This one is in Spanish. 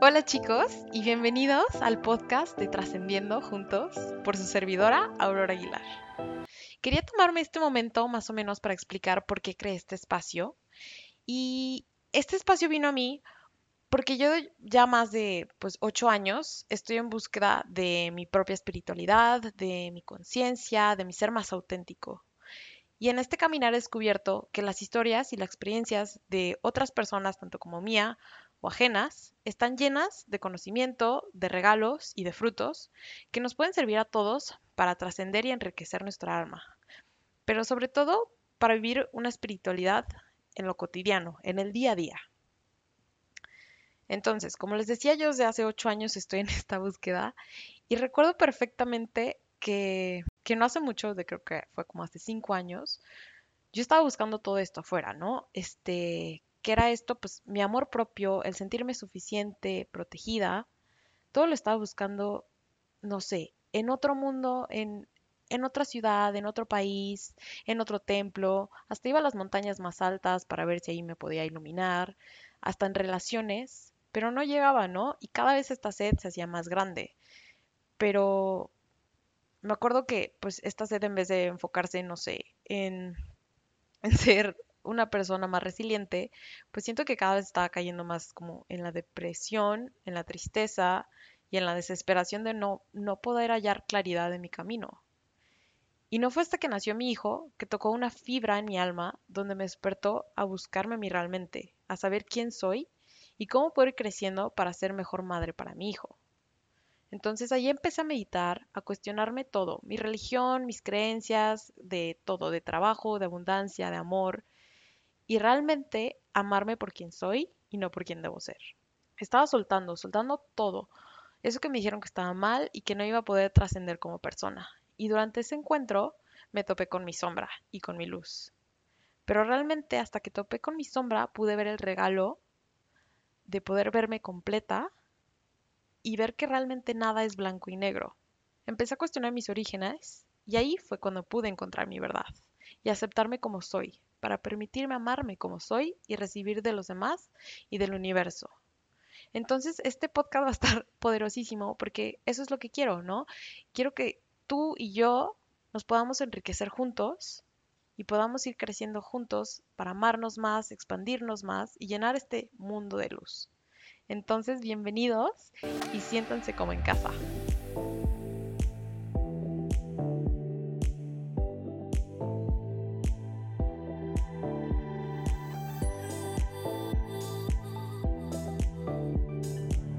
Hola chicos y bienvenidos al podcast de Trascendiendo Juntos por su servidora Aurora Aguilar. Quería tomarme este momento más o menos para explicar por qué creé este espacio y este espacio vino a mí porque yo ya más de pues ocho años estoy en búsqueda de mi propia espiritualidad, de mi conciencia, de mi ser más auténtico. Y en este caminar he descubierto que las historias y las experiencias de otras personas, tanto como mía o ajenas, están llenas de conocimiento, de regalos y de frutos que nos pueden servir a todos para trascender y enriquecer nuestra alma, pero sobre todo para vivir una espiritualidad en lo cotidiano, en el día a día. Entonces, como les decía, yo desde hace ocho años estoy en esta búsqueda y recuerdo perfectamente que, que no hace mucho, de creo que fue como hace cinco años, yo estaba buscando todo esto afuera, ¿no? Este, era esto, pues mi amor propio, el sentirme suficiente, protegida, todo lo estaba buscando, no sé, en otro mundo, en, en otra ciudad, en otro país, en otro templo, hasta iba a las montañas más altas para ver si ahí me podía iluminar, hasta en relaciones, pero no llegaba, ¿no? Y cada vez esta sed se hacía más grande. Pero me acuerdo que pues esta sed en vez de enfocarse, no sé, en, en ser una persona más resiliente, pues siento que cada vez estaba cayendo más como en la depresión, en la tristeza y en la desesperación de no, no poder hallar claridad en mi camino. Y no fue hasta que nació mi hijo que tocó una fibra en mi alma donde me despertó a buscarme a mí realmente, a saber quién soy y cómo puedo ir creciendo para ser mejor madre para mi hijo. Entonces ahí empecé a meditar, a cuestionarme todo, mi religión, mis creencias, de todo, de trabajo, de abundancia, de amor, y realmente amarme por quien soy y no por quien debo ser. Estaba soltando, soltando todo, eso que me dijeron que estaba mal y que no iba a poder trascender como persona. Y durante ese encuentro me topé con mi sombra y con mi luz. Pero realmente hasta que topé con mi sombra pude ver el regalo de poder verme completa y ver que realmente nada es blanco y negro. Empecé a cuestionar mis orígenes y ahí fue cuando pude encontrar mi verdad y aceptarme como soy, para permitirme amarme como soy y recibir de los demás y del universo. Entonces, este podcast va a estar poderosísimo porque eso es lo que quiero, ¿no? Quiero que tú y yo nos podamos enriquecer juntos y podamos ir creciendo juntos para amarnos más, expandirnos más y llenar este mundo de luz. Entonces, bienvenidos y siéntanse como en casa.